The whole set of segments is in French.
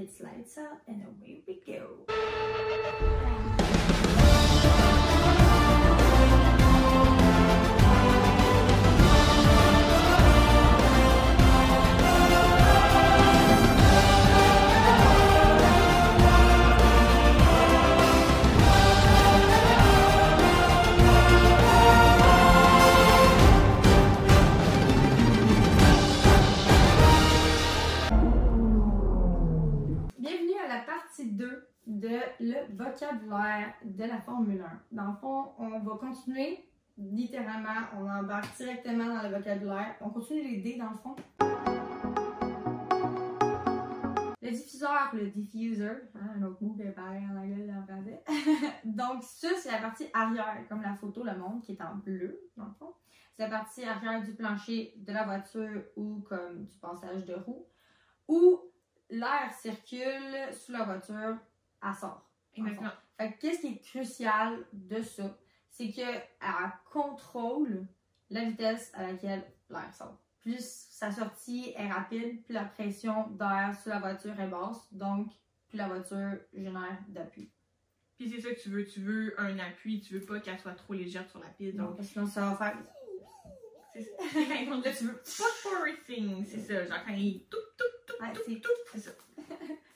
It's lights out and away we go. De la Formule 1. Dans le fond, on va continuer littéralement, on embarque directement dans le vocabulaire. On continue les dés dans le fond. Le diffuseur, le diffuser, hein, un autre mot qui est pareil en anglais en français. Donc ça, c'est la partie arrière, comme la photo le montre, qui est en bleu, dans le fond. C'est la partie arrière du plancher de la voiture ou comme du passage de roue. Où l'air circule sous la voiture, elle sort. Exactement. Qu'est-ce qui est crucial de ça? C'est qu'elle contrôle la vitesse à laquelle l'air sort. Plus sa sortie est rapide, plus la pression d'air sur la voiture est basse, donc plus la voiture génère d'appui. Puis c'est ça que tu veux. Tu veux un appui, tu veux pas qu'elle soit trop légère sur la piste. Donc, Donc, sinon, ça va faire. c'est ça. Là, tu veux pas forcing. C'est ça. Genre quand il tout, tout, tout, tout, c'est- tout. C'est ça.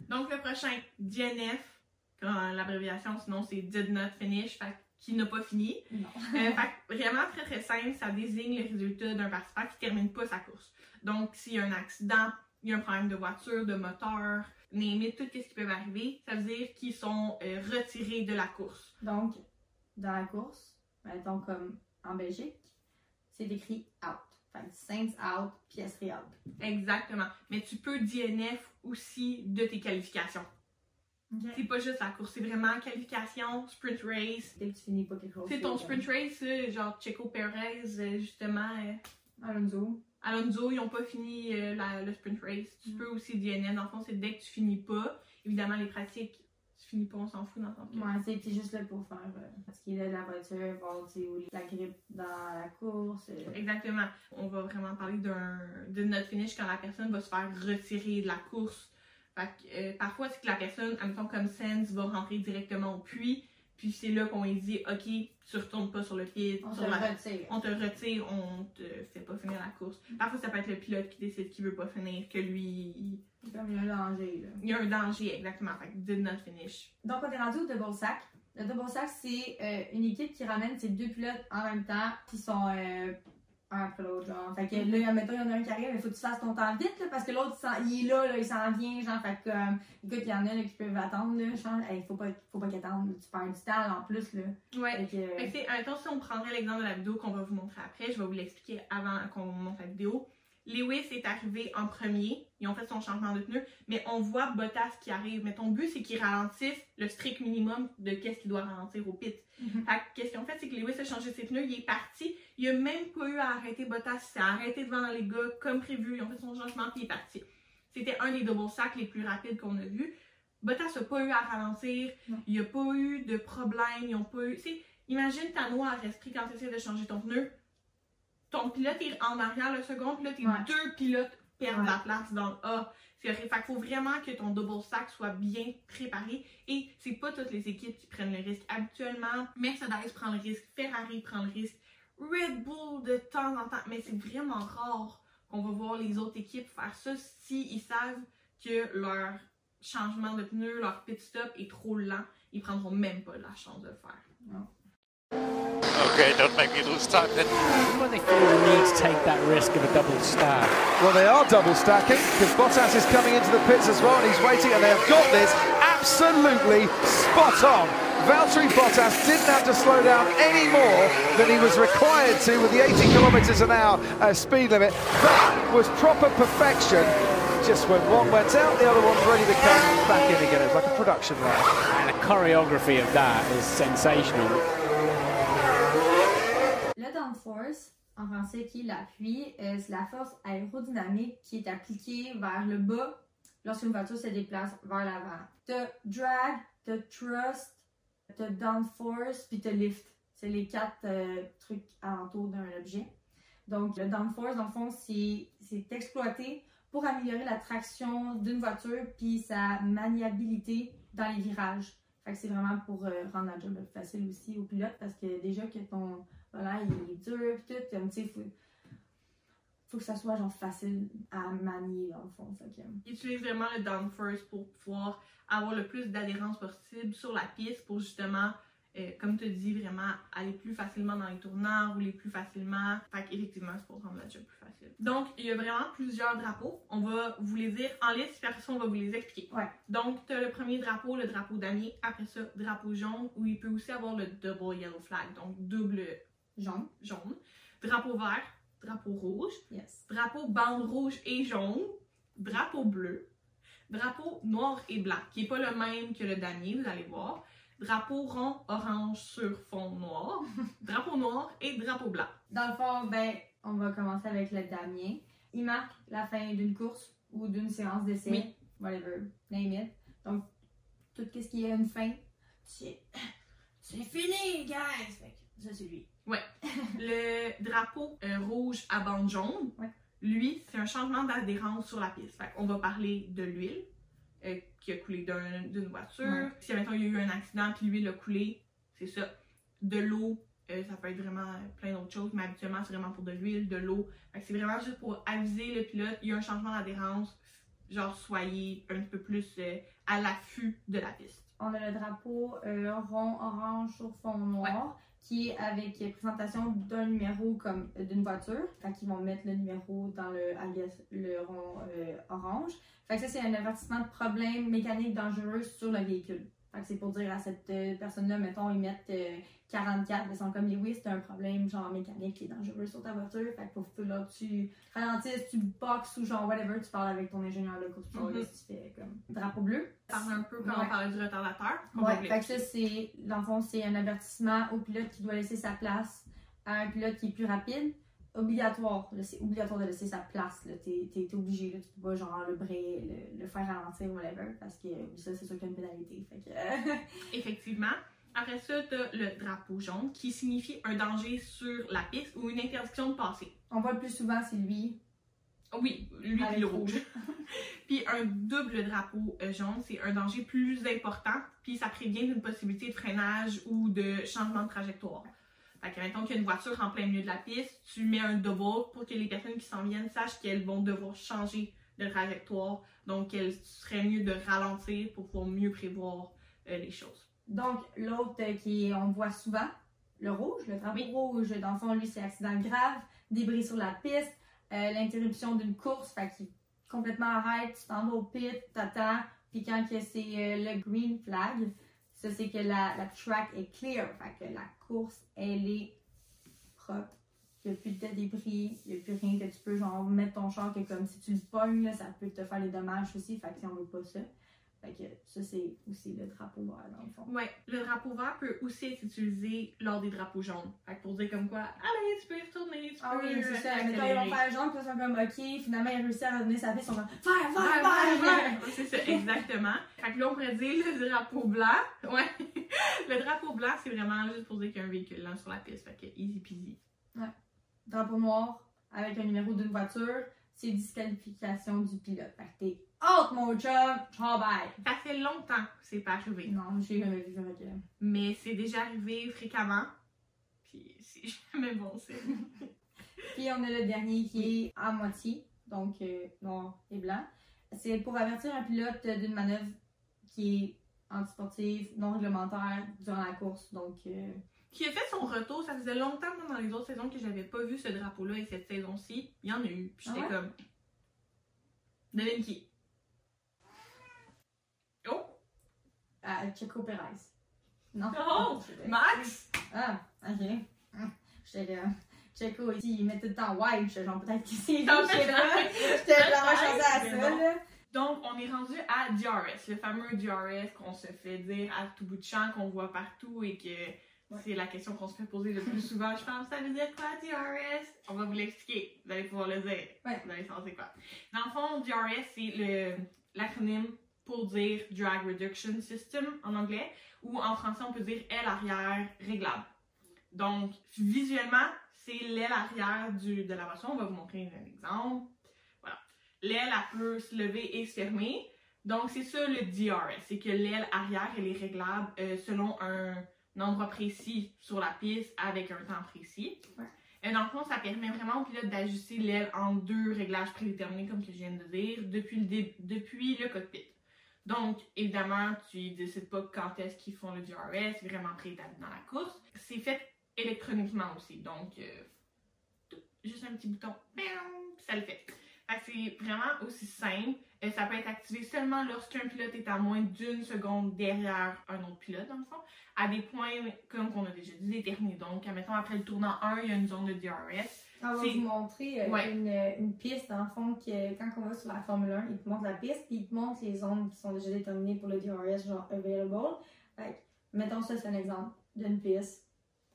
Donc, le prochain, DNF, l'abréviation, sinon c'est Did Not Finish, fait qui n'a pas fini. Non. Euh, fait que vraiment très très simple, ça désigne le résultat d'un participant qui termine pas sa course. Donc, s'il y a un accident, il y a un problème de voiture, de moteur, it, tout ce qui peut arriver, ça veut dire qu'ils sont euh, retirés de la course. Donc, dans la course, mettons comme en Belgique, c'est écrit out. Fait Saints out, piècerie out. Exactement. Mais tu peux DNF aussi de tes qualifications. C'est pas juste la course, c'est vraiment qualification, sprint race. Dès que tu finis pas quelque chose. C'est ton sprint race, euh, genre Checo Perez, euh, justement, euh, Alonso. Alonso, ils ont pas fini la- le sprint race. Tu Mm. peux aussi DNF. Dans le fond, c'est dès que tu finis pas. Évidemment, les pratiques, tu finis pas, on s'en fout dans le que- Ouais, c'est juste là pour faire euh, ce qui est là de la voiture, voir la grippe dans la course. euh. Exactement. On va vraiment parler d'un de notre finish quand la personne va se faire retirer de la course. Fait que, euh, parfois, c'est que la personne, admettons comme Sens, va rentrer directement au puits. Puis c'est là qu'on lui dit, OK, tu retournes pas sur le pied. On la- retire. on te retire, on te fait pas finir la course. Parfois, ça peut être le pilote qui décide qu'il veut pas finir, que lui, il, Comme il y a un danger. Là. il y a un danger, exactement. Fait que did not finish. Donc, on est rendu au double sack. Le double sack, c'est euh, une équipe qui ramène ses deux pilotes en même temps, qui sont euh, un après l'autre, genre. Fait que là, mettons, il y en a un qui arrive, il faut que tu fasses ton temps vite, là, parce que l'autre, il est là, là, il s'en vient, genre. Fait que, euh, écoute, il y en a là, qui peuvent attendre, là, genre. Hey, faut pas, faut pas qu'ils attendent, tu perds du temps, là, en plus, là. Ouais. Fait que, euh, c'est, admettons, si on prendrait l'exemple de la vidéo qu'on va vous montrer après, je vais vous l'expliquer avant qu'on monte la vidéo. Lewis est arrivé en premier, ils ont fait son changement de pneu, mais on voit Bottas qui arrive. Mais ton but, c'est qu'il ralentisse le strict minimum de qu'est-ce qu'il doit ralentir au pit. Mhm. Fait que qu'est-ce qu'ils ont fait, c'est que Lewis a changé ses pneus, il est parti, il a même pas eu à arrêter Bottas, il s'est arrêté devant les gars comme prévu, ils ont fait son changement, puis il est parti. C'était un des double sacks les plus rapides qu'on a vu. Bottas n'a pas eu à ralentir, il n'y a pas eu de problème, ils ont pas eu. imagine ta noix à esprit quand tu essaies de changer ton pneu. Ton pilote est en arrière le second, puis là, tes Ouais. deux pilotes Ouais. la place dans le A. Fait qu'il faut vraiment que ton double sack soit bien préparé. Et c'est pas toutes les équipes qui prennent le risque. Habituellement, Mercedes prend le risque, Ferrari prend le risque, Red Bull de temps en temps. Mais c'est vraiment rare qu'on va voir les autres équipes faire ça si ils savent que leur changement de pneu, leur pit stop est trop lent. Ils prendront même pas la chance de le faire. Okay, don't make me lose time then. when they feel the need to take that risk of a double stack. Well, they are double stacking because Bottas is coming into the pits as well and he's waiting and they have got this absolutely spot on. Valtteri Bottas didn't have to slow down any more than he was required to with the 80 kilometres an hour uh, speed limit. That was proper perfection. Just when one went out, the other one's ready to come back in again. It's like a production line. And the choreography of that is sensational. Le downforce, en français qui est euh, c'est la force aérodynamique qui est appliquée vers le bas lorsqu'une voiture se déplace vers l'avant. T'as drag, t'as thrust, t'as downforce, puis t'as lift. C'est les quatre euh, trucs alentour d'un objet. Donc, le downforce, dans le fond, c'est exploité pour améliorer la traction d'une voiture puis sa maniabilité dans les virages. Fait que c'est vraiment pour euh, rendre la job facile aussi au pilote parce que déjà que ton volant il est dur pis tout, comme tu sais, faut, faut que ça soit genre facile à manier dans le fond. Fait que, Il utilise vraiment le downforce pour pouvoir avoir le plus d'adhérence possible sur la piste pour justement, euh, comme tu dis, vraiment aller plus facilement dans les tournants, rouler plus facilement. Fait qu'effectivement, c'est pour rendre la job plus facile. Donc, il y a vraiment plusieurs drapeaux. On va vous les dire en liste, puis après ça, on va vous les expliquer. Ouais. Donc, tu as le premier drapeau, le drapeau damier. Après ça, drapeau jaune, où il peut aussi avoir le double yellow flag, donc double jaune. jaune. Drapeau vert, drapeau rouge Yes. drapeau bande rouge et jaune, drapeau bleu, drapeau noir et blanc, qui n'est pas le même que le damier, vous allez voir, drapeau rond orange sur fond noir, drapeau noir et drapeau blanc. Dans le fond, ben, on va commencer avec le Damien. Il marque la fin d'une course ou d'une séance d'essai. Oui. Whatever. Name it. Donc, tout ce qui a une fin, c'est. C'est fini, guys! Fait que ça, c'est lui. Le drapeau euh, rouge à bande jaune, Ouais. lui, c'est un changement d'adhérence sur la piste. Fait on va parler de l'huile euh, qui a coulé d'un- d'une voiture. Ouais. Si, maintenant il y a eu un accident puis l'huile a coulé, c'est ça. De l'eau, euh, ça peut être vraiment plein d'autres choses, mais habituellement, c'est vraiment pour de l'huile, de l'eau. C'est vraiment juste pour aviser le pilote, il y a un changement d'adhérence. Genre, soyez un petit peu plus à l'affût de la piste. On a le drapeau rond orange sur fond noir qui est avec présentation d'un numéro comme euh, d'une voiture. Fait qu'ils vont mettre le numéro dans le, le rond euh, orange. Fait que ça, c'est un avertissement de problème mécanique dangereux sur le véhicule. Fait que c'est pour dire à cette euh, personne-là, mettons, ils mettent euh, 44, ils sont comme, oui, c'est un problème genre mécanique qui est dangereux sur ta voiture. Fait que pour là, tu ralentisses, tu boxes ou genre whatever, tu parles avec ton ingénieur de vois, Mhm. là, tu fais comme drapeau bleu. Parle un peu comme Ouais. on parlait du retardateur. Ouais, fait que ça, c'est, dans le fond, c'est un avertissement au pilote qui doit laisser sa place à un pilote qui est plus rapide. Obligatoire, c'est obligatoire de laisser sa place. T'es, t'es obligé, là. Tu peux pas, genre, le brayer, le, le faire ralentir, whatever, parce que ça, c'est sûr qu'il y a une pénalité. Fait que, Effectivement. Après ça, tu le drapeau jaune qui signifie un danger sur la piste ou une interdiction de passer. on voit le plus souvent, c'est lui. Oui, lui puis le rouge. rouge. puis un double drapeau euh, jaune, c'est un danger plus important, puis ça prévient d'une possibilité de freinage ou de changement de trajectoire. Fait que, qu'il y a une voiture en plein milieu de la piste, tu mets un double pour que les personnes qui s'en viennent sachent qu'elles vont devoir changer de trajectoire. Donc, il serait mieux de ralentir pour pouvoir mieux prévoir euh, les choses. Donc, l'autre euh, qui on voit souvent, le rouge, le drapeau Oui. rouge, dans le fond, lui, c'est accident grave, débris sur la piste, euh, l'interruption d'une course, fait qu'il complètement arrête, tu t'en vas au pit, t'attends, puis quand c'est euh, le green flag, ça c'est que la, la track est clear, fait que la course, elle est propre. Il n'y a plus de débris, il n'y a plus rien que tu peux genre mettre ton char que comme si tu le pognes, là, ça peut te faire des dommages aussi, fait que si on veut pas ça. Fait que ça c'est aussi le drapeau vert dans le fond. Ouais, le drapeau vert peut aussi être utilisé lors des drapeaux jaunes. Fait que pour dire comme quoi, allez, tu peux y retourner, tu Ah peux oui, c'est ça. accélérer. Mettons, ils vont faire jaune, puis ils sont comme, ok, finalement, ils réussissent à revenir sa piste, ils sont comme, fire, fire, fire, fire. C'est ça, exactement. Fait que là, on pourrait dire le drapeau blanc. Ouais. Le drapeau blanc, c'est vraiment juste pour dire qu'il y a un véhicule là sur la piste. Fait que easy peasy. Drapeau noir, avec un numéro d'une voiture, c'est disqualification du pilote. Fait que t'es out, mon chum, ciao, bye. Ça fait longtemps que c'est pas arrivé. Non, j'ai jamais vu ça, que- Mais c'est déjà arrivé fréquemment. Puis c'est jamais bon, c'est. Puis on a le dernier qui est à moitié, donc euh, noir et blanc. C'est pour avertir un pilote d'une manœuvre qui est antisportive, non réglementaire durant la course. Donc, euh, Qui a fait son retour, ça faisait longtemps moi, dans les autres saisons que j'avais pas vu ce drapeau-là et cette saison-ci, il y en a eu. Puis j'étais Ah ouais? comme. Devine qui? Oh! À Checo Perez. Non? Oh, Max! Ah, ok. Hum, J'étais là. Checo ici, il met tout le temps white. J'étais genre peut-être s'est Non, je sais pas. J'étais vraiment chancée à ça, là. Donc, on est rendu à DRS, le fameux DRS qu'on se fait dire à tout bout de champ, qu'on voit partout et que c'est la question qu'on se fait poser le plus souvent. Je pense, ça veut dire quoi, DRS? On va vous l'expliquer. Vous allez pouvoir le dire. Ouais. Vous allez savoir c'est quoi. Dans le fond, DRS, c'est l'acronyme pour dire Drag Reduction System en anglais, ou en français, on peut dire aile arrière réglable. Donc, visuellement, c'est l'aile arrière du, de la voiture. On va vous montrer un exemple. Voilà. l'aile, elle peut se lever et se fermer. Donc, c'est ça le DRS. C'est que l'aile arrière, elle est réglable euh, selon un, un endroit précis sur la piste avec un temps précis. Ouais. Et dans le fond, ça permet vraiment au pilote d'ajuster l'aile en deux réglages prédéterminés, comme que je viens de dire, depuis le, dé- depuis le cockpit. Donc, évidemment, tu décides pas quand est-ce qu'ils font le DRS, vraiment préétabli dans la course. C'est fait électroniquement aussi, donc euh, juste un petit bouton, ça le fait. C'est vraiment aussi simple. Euh, ça peut être activé seulement lorsqu'un pilote est à moins d'une seconde derrière un autre pilote, dans le fond, à des points, comme on a déjà dit, déterminés. Donc, admettons, après le tournant 1, il y a une zone de DRS. On va vous montrer euh, Ouais. une, une piste, le fond, que quand on va sur la Formule 1, il te montre la piste, puis il te montre les zones qui sont déjà déterminées pour le DRS, genre available. Fait mettons ça, c'est un exemple d'une piste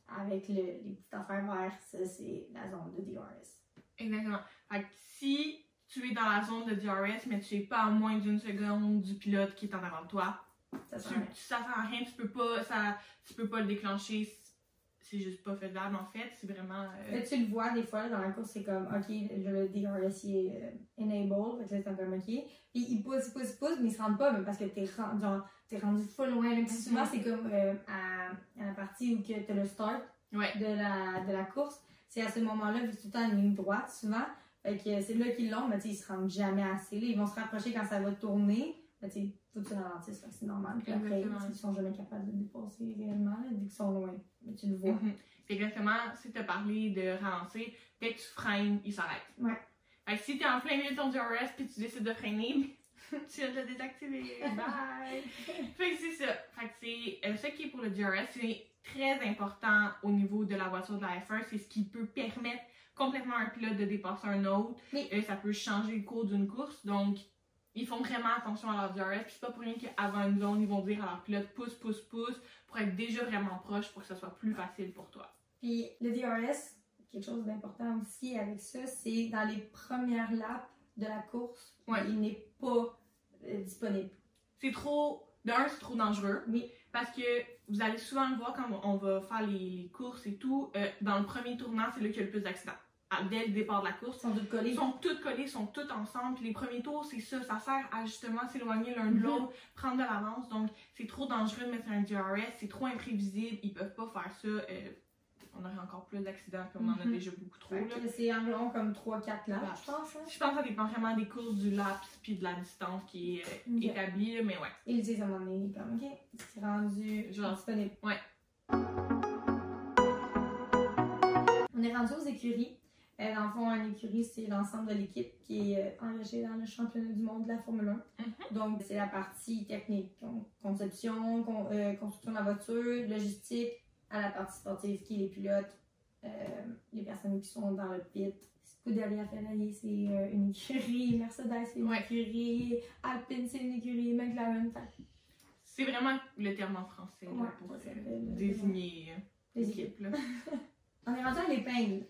avec le- les petites affaires vertes, ça, c'est la zone de DRS. Exactement. Fait que si tu es dans la zone de DRS, mais tu es pas à moins d'une seconde du pilote qui est en avant de toi, Ça sert à rien. ça sert à rien, tu peux pas, ça, tu peux pas le déclencher. C'est juste pas faisable en fait. C'est vraiment. euh, Là, tu le vois des fois dans la course, c'est comme OK, le DRS il est euh, enable, fait que là, c'est comme OK. Puis il pousse, pousse, pousse, mais il se rend pas, mais parce que t'es rendu, genre, t'es rendu full loin. Puis souvent, Mhm. c'est comme euh, à, à la partie où que t'as le start Ouais. de, la, de la course. C'est à ce moment-là, vu que tout le temps une ligne droite, souvent. Fait que c'est là qu'ils l'ont, mais tu ils se rendent jamais assez. Là, ils vont se rapprocher quand ça va tourner. Mais tu faut que tu ralentisses, c'est normal. Puis après, ils sont jamais capables de dépasser réellement, là, vu qu'ils sont loin. Tu le vois. Mhm. C'est exactement, si tu as parlé de ralentir, dès que tu freines, il s'arrête. Ouais. Fait que si tu es en plein milieu de ton DRS puis tu décides de freiner, tu vas le désactiver. Bye! fait que c'est ça. Fait que c'est euh, ce qui est pour le DRS, c'est très important au niveau de la voiture de la F1. C'est ce qui peut permettre complètement à un pilote de dépasser un autre. Euh, ça peut changer le cours d'une course. Donc, ils font vraiment attention à leur DRS. Puis c'est pas pour rien qu'avant une zone, ils vont dire à leur pilote pousse, pousse, pousse pour être déjà vraiment proche pour que ça soit plus facile pour toi. Puis le DRS, quelque chose d'important aussi avec ça, c'est dans les premières laps de la course, Ouais. il n'est pas euh, disponible. c'est trop. D'un, c'est trop dangereux. Oui. Parce que vous allez souvent le voir quand on va faire les, les courses et tout. euh, dans le premier tournant, c'est là qu'il y a le plus d'accidents. Dès le départ de la course. Ils sont tous collés. Ils sont tous collés, ils sont tous ensemble. Puis les premiers tours, c'est ça. Ça sert à justement s'éloigner l'un de Mhm. l'autre, prendre de l'avance. Donc, c'est trop dangereux de mettre un DRS. C'est trop imprévisible. Ils peuvent pas faire ça. euh, on aurait encore plus d'accidents, puis on en a Mhm. déjà beaucoup trop. C'est environ comme 3-4 laps, Laps. je pense. hein. Je pense que ça dépend vraiment des courses, du laps, puis de la distance qui est euh, établie. Mais ouais. Ils disent à un moment donné, comme, OK, c'est rendu Genre. disponible. Ouais. On est rendu aux écuries. Euh, dans le fond, une écurie, c'est l'ensemble de l'équipe qui est euh, engagée dans le championnat du monde de la Formule 1. Mhm. Donc, c'est la partie technique, con- conception, con- euh, construction de la voiture, logistique, à la partie sportive qui est les pilotes, euh, les personnes qui sont dans le pit. Scuderia Ferrari, c'est une écurie, Mercedes, c'est une Ouais. écurie, Alpine, c'est une écurie, McLaren, C'est vraiment le terme en français là, Ouais, pour désigner l'équipe. On est rendu à l'épingle.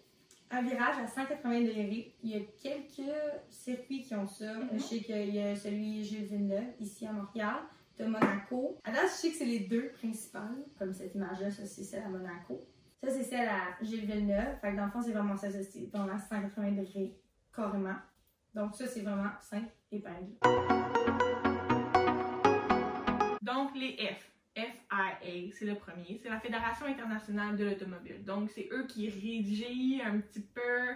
Un virage à 180 degrés. Il y a quelques circuits qui ont ça. Mhm. Je sais qu'il y a celui Gilles Villeneuve, ici à Montréal. De Monaco. À date, je sais que c'est les deux principales. Comme cette image-là, ça c'est celle à Monaco. Ça c'est celle à Gilles Villeneuve. Fait que dans le fond, c'est vraiment ça. C'est dans la 180 degrés carrément. Donc ça, c'est vraiment 5 épingles. Donc, les F. FIA, c'est le premier. C'est la Fédération internationale de l'automobile. Donc, c'est eux qui rédigent un petit peu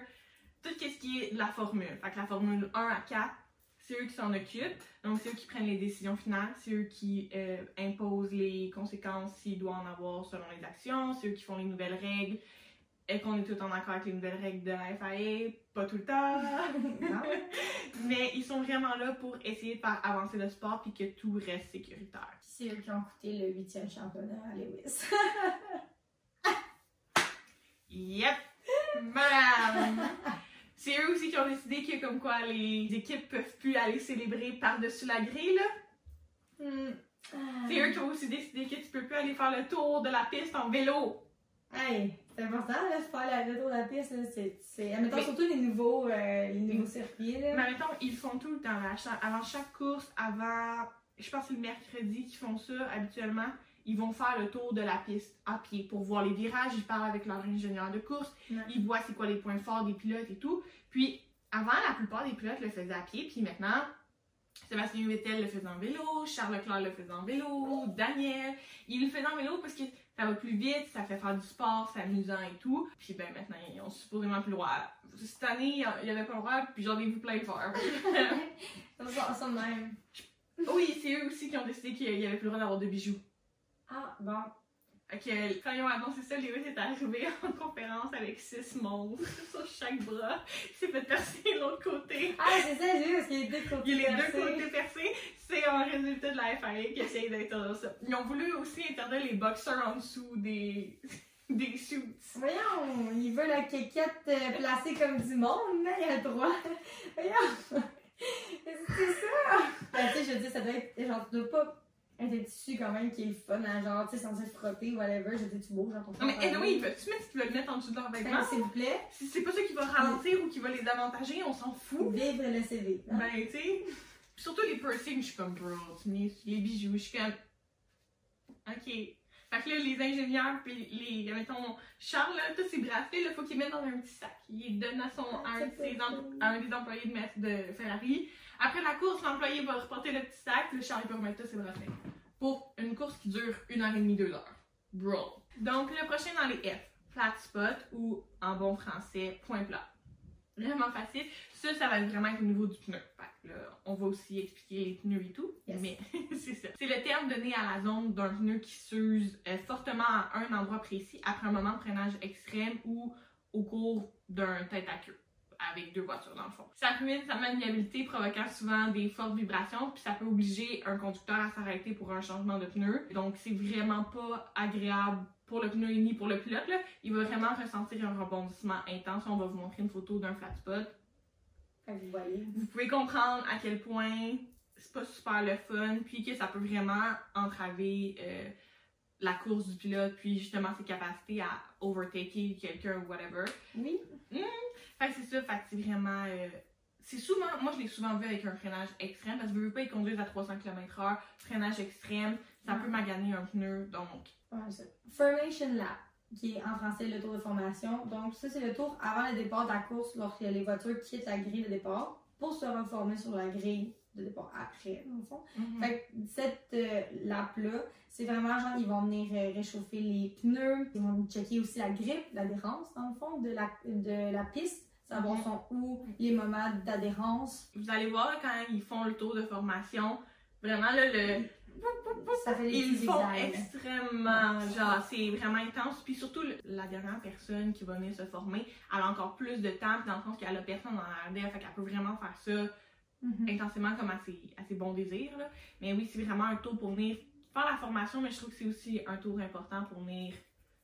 tout ce qui est de la formule. Fait que la formule 1 à 4, c'est eux qui s'en occupent. Donc, c'est eux qui prennent les décisions finales. C'est eux qui euh, imposent les conséquences s'il doit en avoir selon les actions. C'est eux qui font les nouvelles règles. Et qu'on est tout en accord avec les nouvelles règles de la FIA. Pas tout le temps. Non? Mais ils sont vraiment là pour essayer de faire avancer le sport puis que tout reste sécuritaire. C'est eux qui ont coûté le huitième championnat à Lewis. Yep! Madame! C'est eux aussi qui ont décidé que comme quoi les équipes peuvent plus aller célébrer par-dessus la grille, là. Hmm. C'est eux qui ont aussi décidé que tu peux plus aller faire le tour de la piste en vélo. Hey, c'est important, là, de faire le tour de la piste, là, c'est, c'est, admettons, Mais- surtout les nouveaux, euh, les nouveaux circuits, là. Mais mettons, ils font tout le temps. là. Avant chaque course, avant, je pense que le mercredi qu'ils font ça habituellement, ils vont faire le tour de la piste à pied pour voir les virages. Ils parlent avec leur ingénieur de course. Ouais. Ils voient c'est quoi les points forts des pilotes et tout. Puis, avant, la plupart des pilotes le faisaient à pied, puis maintenant, Sébastien Vettel le faisait en vélo, Charles Leclerc le faisait en vélo, Daniel, il le faisait en vélo parce que ça va plus vite, ça fait faire du sport, c'est amusant et tout. Puis ben maintenant, ils ont supposément plus le droit. Cette année, il y avait pas le droit, puis j'en ai vu plein faire. Ça, de même. Oui, c'est eux aussi qui ont décidé qu'il y avait plus le droit d'avoir de bijoux. Ah, bon. Que quand ils ont annoncé ça, Lewis est arrivé en conférence avec six monstres sur chaque bras. Il s'est fait percer l'autre côté. Ah, c'est ça, j'ai vu, parce qu'il y a les deux côtés. Il y a les deux côtés percés. C'est un résultat de la FIA qui essaye d'interdire ça. Ils ont voulu aussi interdire les boxeurs en dessous des, des suits. Voyons, il veut la quéquette euh, placée comme du monde, mais il a le droit. Voyons. C'est ça. Ben, tu sais, je veux dire, ça doit être, genre, tu dois pas être un tissu quand même qui est le fun, à genre, tu sais, censé frotter, whatever. Je veux dire, tu bouges dans ton Non mais anyway, ils peuvent-tu mettre ce qu'ils veulent mettre en dessous de vêtements? Ben, S'il vous plaît, Si c'est pas ça qui va ralentir ou qui va les avantager, on s'en fout. vivre le CV. hein. Ben, tu sais. Surtout les piercings, je suis comme, bro, tu les bijoux, je suis comme. Ok. Fait que là, les ingénieurs, puis les. Mettons, Charles, là, tous ces bracelets, là, faut qu'ils mettent dans un petit sac. Il donne à, son, à, un, de ses à un des employés de, de Ferrari. Après la course, l'employé va reporter le petit sac, le Charles, il peut remettre tous ses bracelets. Pour une course qui dure une heure et demie, deux heures. Bro. Donc, le prochain dans les F, flat spot ou en bon français, point plat. Vraiment facile. Ça, ça va être vraiment être au niveau du pneu. Fait que là, on va aussi expliquer les pneus et tout. Yes. Mais c'est ça. C'est le terme donné à la zone d'un pneu qui s'use euh, fortement à un endroit précis après un moment de freinage extrême ou au cours d'un tête à queue avec deux voitures dans le fond. Ça ruine sa maniabilité, provoquant souvent des fortes vibrations, puis ça peut obliger un conducteur à s'arrêter pour un changement de pneu. Donc c'est vraiment pas agréable pour le pneu ni pour le pilote. Là. Il va vraiment ressentir un rebondissement intense. On va vous montrer une photo d'un flat spot. Fait vous voyez. Vous pouvez comprendre à quel point c'est pas super le fun, puis que ça peut vraiment entraver euh, la course du pilote, puis justement ses capacités à overtaker quelqu'un ou whatever. Oui. Fait que c'est ça, fait c'est vraiment. euh, c'est souvent, moi je l'ai souvent vu avec un freinage extrême, parce que je veux pas, ils conduisent à 300 km/h, freinage extrême, ça peut maganer un pneu, donc. Formation Lap, qui est en français le tour de formation. Donc, ça, c'est le tour avant le départ de la course, lorsque les voitures quittent la grille de départ pour se reformer sur la grille de départ après, dans le fond. Fait que cette euh, lap-là, c'est vraiment genre, ils vont venir euh, réchauffer les pneus, ils vont checker aussi la grippe, l'adhérence, dans le fond, de la, de la piste, savoir Mhm. sont où les moments d'adhérence. Vous allez voir quand ils font le tour de formation, vraiment là, le. Ça fait des Ils font extrêmement, genre, c'est vraiment intense. Puis surtout, la dernière personne qui va venir se former, elle a encore plus de temps, puis dans le sens qu'elle a personne dans la RDF, fait qu'elle peut vraiment faire ça Mhm. intensément comme à ses, à ses bons désirs. Là. Mais oui, c'est vraiment un tour pour venir faire la formation, mais je trouve que c'est aussi un tour important pour venir.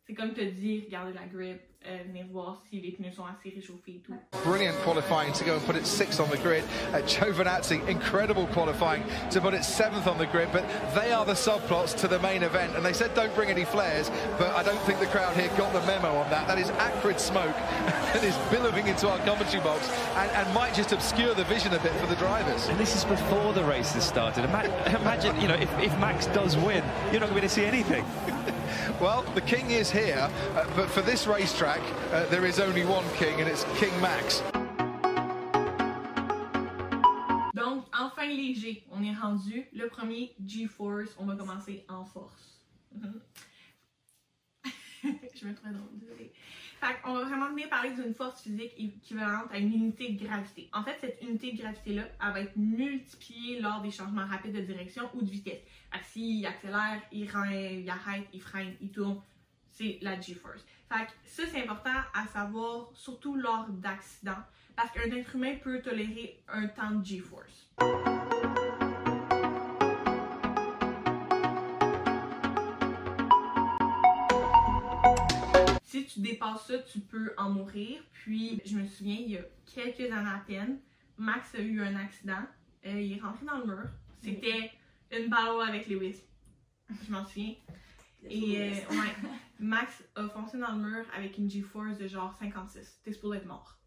C'est comme te dire, regarder la grip, euh, venir voir si les pneus sont assez réchauffés et tout. Brilliant qualifying to go and put it sixth on the grid. Uh, Giovinazzi, incredible qualifying to put it seventh on the grid. But they are the subplots to the main event. And they said don't bring any flares, but I don't think the crowd here got the memo on that. That is acrid smoke that is billowing into our commentary box and, and might just obscure the vision a bit for the drivers. And this is before the race has started. Imagine, you know, if, if Max does win, you're not going to see anything. Well, the king is here, uh, but for this racetrack, uh, there is only one king, and it's King Max. Donc, enfin léger, on est rendu. Le premier, G-Force, on va commencer en force. Mhm. Je me trouvais drôle. Fait qu'on va vraiment venir parler d'une force physique équivalente à une unité de gravité. En fait, cette unité de gravité-là, elle va être multipliée lors des changements rapides de direction ou de vitesse. Fait que s'il accélère, il, il arrête, il freine, il tourne, c'est la G-Force. Fait ça, c'est important à savoir, surtout lors d'accidents, parce qu'un être humain peut tolérer un temps de G-Force. Si tu dépasses ça, tu peux en mourir. Puis, je me souviens, il y a quelques années à peine, Max a eu un accident. Euh, il est rentré dans le mur. C'était une battle avec Lewis. Je m'en souviens. Et euh, ouais, Max a foncé dans le mur avec une G-Force de genre 56. T'es supposé être mort.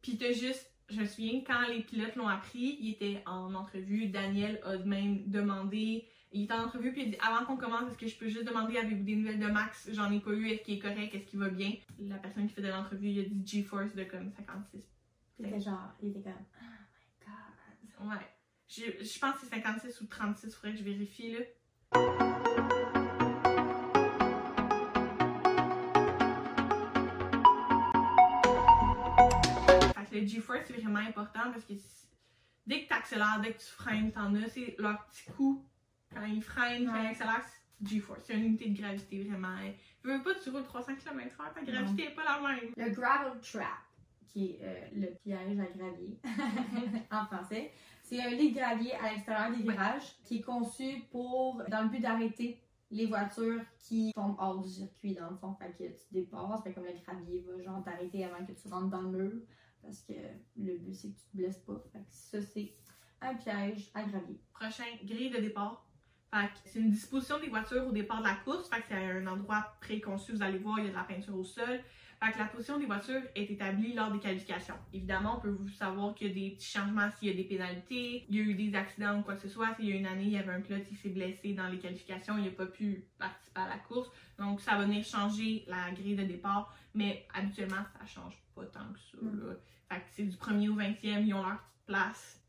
Puis t'as juste, je me souviens, quand les pilotes l'ont appris, il était en entrevue. Daniel a même demandé, Il est en entrevue puis il dit avant qu'on commence, est-ce que je peux juste demander avez-vous des nouvelles de Max? J'en ai pas eu, est-ce qu'il est correct, est-ce qu'il va bien? La personne qui faisait l'entrevue, il a dit G-Force de comme 56. C'était genre, il était comme, oh my god. Ouais. Je, je pense que c'est 56 ou 36, faudrait que je vérifie là. Fait que le G-Force c'est vraiment important parce que dès que tu accélères, dès que tu freines, t'en as, c'est leur petit coup. Quand ils freinent, quand accélèrent, c'est G-Force. C'est une unité de gravité vraiment. Je veux pas que tu roules 300 km/h, ta gravité est pas la même. Le gravel trap, qui est euh, le piège à gravier en français, c'est un lit de gravier à l'extérieur des virages qui est conçu pour, dans le but d'arrêter les voitures qui tombent hors du circuit dans le fond. Fait que tu dépasses, fait comme le gravier va genre t'arrêter avant que tu rentres dans le mur. Parce que le but c'est que tu te blesses pas. Fait que ça c'est un piège à gravier. prochain grille de départ. Fait que c'est une disposition des voitures au départ de la course. Fait que c'est un endroit préconçu. Vous allez voir, il y a de la peinture au sol. Fait que la position des voitures est établie lors des qualifications. Évidemment, on peut vous savoir qu'il y a des petits changements s'il y a des pénalités, il y a eu des accidents ou quoi que ce soit. S'il y a une année, il y avait un pilote qui s'est blessé dans les qualifications, il n'a pas pu participer à la course. Donc, ça va venir changer la grille de départ. Mais habituellement, ça change pas tant que ça. Mm. là. Fait que c'est du premier au 20e, ils ont leur petite place.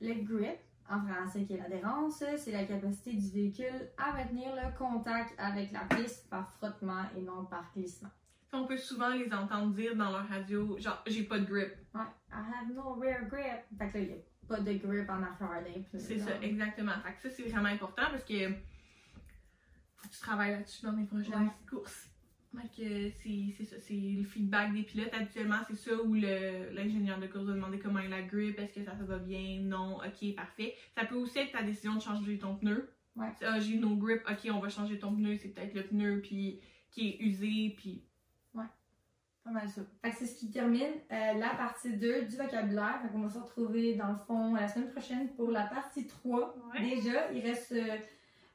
Le grip, en français qui est l'adhérence, c'est la capacité du véhicule à maintenir le contact avec la piste par frottement et non par glissement. On peut souvent les entendre dire dans leur radio, genre, j'ai pas de grip. Ouais, I have no rear grip. Fait que là, il n'y a pas de grip en arrière d'un. C'est ça, exactement. Fait que ça, c'est vraiment important parce que faut que tu travailles là-dessus dans les prochaines Ouais. courses. C'est ça, c'est le feedback des pilotes. Habituellement, c'est ça où l'ingénieur de course va demander comment est la grip, est-ce que ça, ça va bien, non, ok, parfait. Ça peut aussi être ta décision de changer ton pneu. Ouais. Ah, j'ai no grip, ok, on va changer ton pneu, c'est peut-être le pneu puis qui est usé, puis Pas mal ça. Fait que c'est ce qui termine euh, la partie 2 du vocabulaire. Fait qu'on va se retrouver dans le fond la semaine prochaine pour la partie 3. Ouais. Déjà, il reste euh,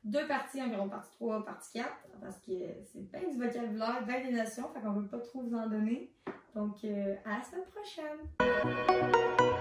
deux parties environ, partie 3, partie 4, parce que c'est bien du vocabulaire, bien des notions, fait qu'on veut pas trop vous en donner. Donc, euh, à la semaine prochaine!